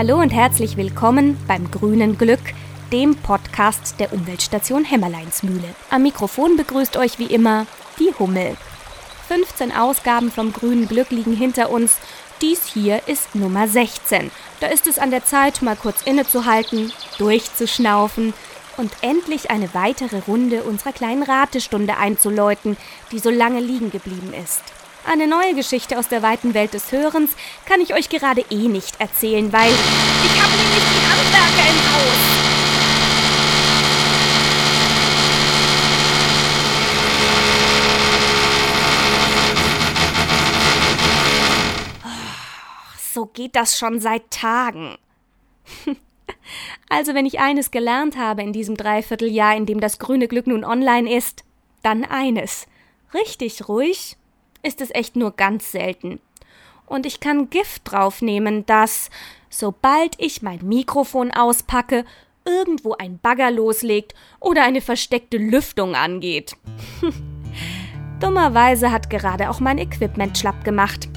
Hallo und herzlich willkommen beim Grünen Glück, dem Podcast der Umweltstation Hämmerleinsmühle. Am Mikrofon begrüßt euch wie immer die Hummel. 15 Ausgaben vom Grünen Glück liegen hinter uns. Dies hier ist Nummer 16. Da ist es an der Zeit, mal kurz innezuhalten, durchzuschnaufen und endlich eine weitere Runde unserer kleinen Ratestunde einzuläuten, die so lange liegen geblieben ist. Eine neue Geschichte aus der weiten Welt des Hörens kann ich euch gerade eh nicht erzählen, weil ich habe nämlich die Handwerker im Haus. So geht das schon seit Tagen. Also wenn ich eines gelernt habe in diesem Dreivierteljahr, in dem das grüne Glück nun online ist, dann eines. Richtig ruhig ist es echt nur ganz selten. Und ich kann Gift draufnehmen, dass, sobald ich mein Mikrofon auspacke, irgendwo ein Bagger loslegt oder eine versteckte Lüftung angeht. Dummerweise hat gerade auch mein Equipment schlapp gemacht.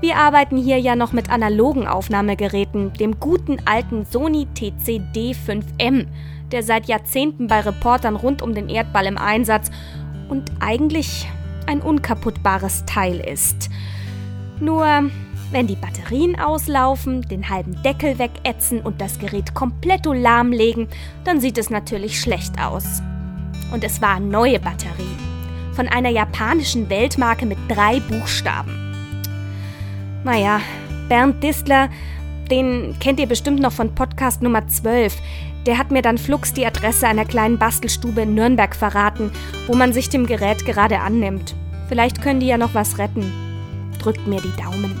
Wir arbeiten hier ja noch mit analogen Aufnahmegeräten, dem guten alten Sony TCD5M, der seit Jahrzehnten bei Reportern rund um den Erdball im Einsatz und eigentlich ein unkaputtbares Teil ist. Nur, wenn die Batterien auslaufen, den halben Deckel wegätzen und das Gerät komplett lahmlegen, dann sieht es natürlich schlecht aus. Und es war neue Batterie. Von einer japanischen Weltmarke mit drei Buchstaben. Naja, Bernd Distler, den kennt ihr bestimmt noch von Podcast Nummer 12. Der hat mir dann flugs die Adresse einer kleinen Bastelstube in Nürnberg verraten, wo man sich dem Gerät gerade annimmt. Vielleicht können die ja noch was retten. Drückt mir die Daumen.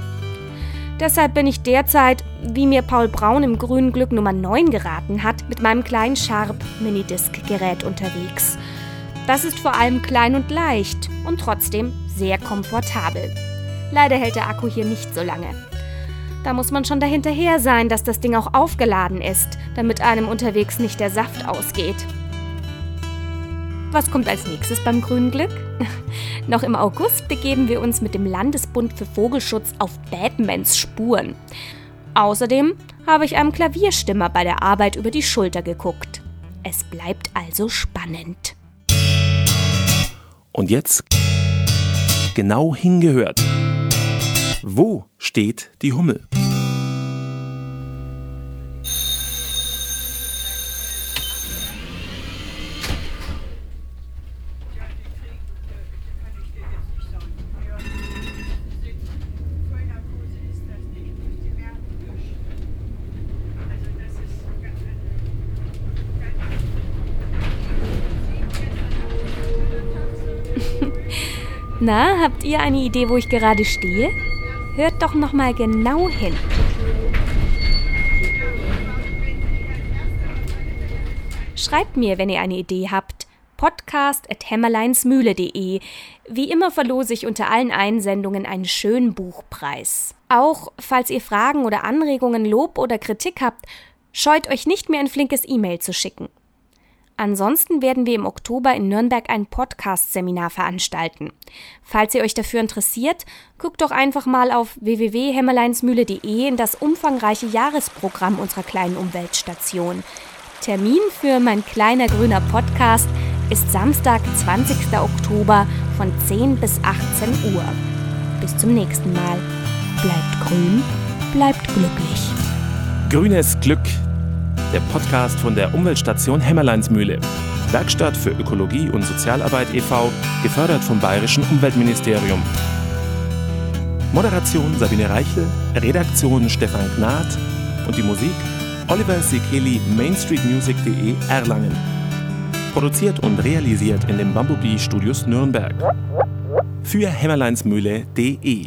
Deshalb bin ich derzeit, wie mir Paul Braun im Grünen Glück Nummer 9 geraten hat, mit meinem kleinen Sharp Minidisc-Gerät unterwegs. Das ist vor allem klein und leicht und trotzdem sehr komfortabel. Leider hält der Akku hier nicht so lange. Da muss man schon dahinterher sein, dass das Ding auch aufgeladen ist, damit einem unterwegs nicht der Saft ausgeht. Was kommt als nächstes beim grünen Glück? Noch im August begeben wir uns mit dem Landesbund für Vogelschutz auf Batmans Spuren. Außerdem habe ich einem Klavierstimmer bei der Arbeit über die Schulter geguckt. Es bleibt also spannend. Und jetzt genau hingehört. Wo steht die Hummel? Na, habt ihr eine Idee, wo ich gerade stehe? Hört doch noch mal genau hin. Schreibt mir, wenn ihr eine Idee habt. podcast.hämmerleinsmühle.de. Wie immer verlose ich unter allen Einsendungen einen schönen Buchpreis. Auch falls ihr Fragen oder Anregungen, Lob oder Kritik habt, scheut euch nicht mehr ein flinkes E-Mail zu schicken. Ansonsten werden wir im Oktober in Nürnberg ein Podcast-Seminar veranstalten. Falls ihr euch dafür interessiert, guckt doch einfach mal auf www.hämmerleinsmühle.de in das umfangreiche Jahresprogramm unserer kleinen Umweltstation. Termin für mein kleiner grüner Podcast ist Samstag, 20. Oktober von 10 bis 18 Uhr. Bis zum nächsten Mal. Bleibt grün, bleibt glücklich. Grünes Glück, der Podcast von der Umweltstation Hämmerleinsmühle. Werkstatt für Ökologie und Sozialarbeit e.V., gefördert vom Bayerischen Umweltministerium. Moderation Sabine Reichel, Redaktion Stefan Gnad und die Musik Oliver Sekeli, mainstreetmusic.de Erlangen. Produziert und realisiert in den Bumblebee Studios Nürnberg. Für hämmerleinsmühle.de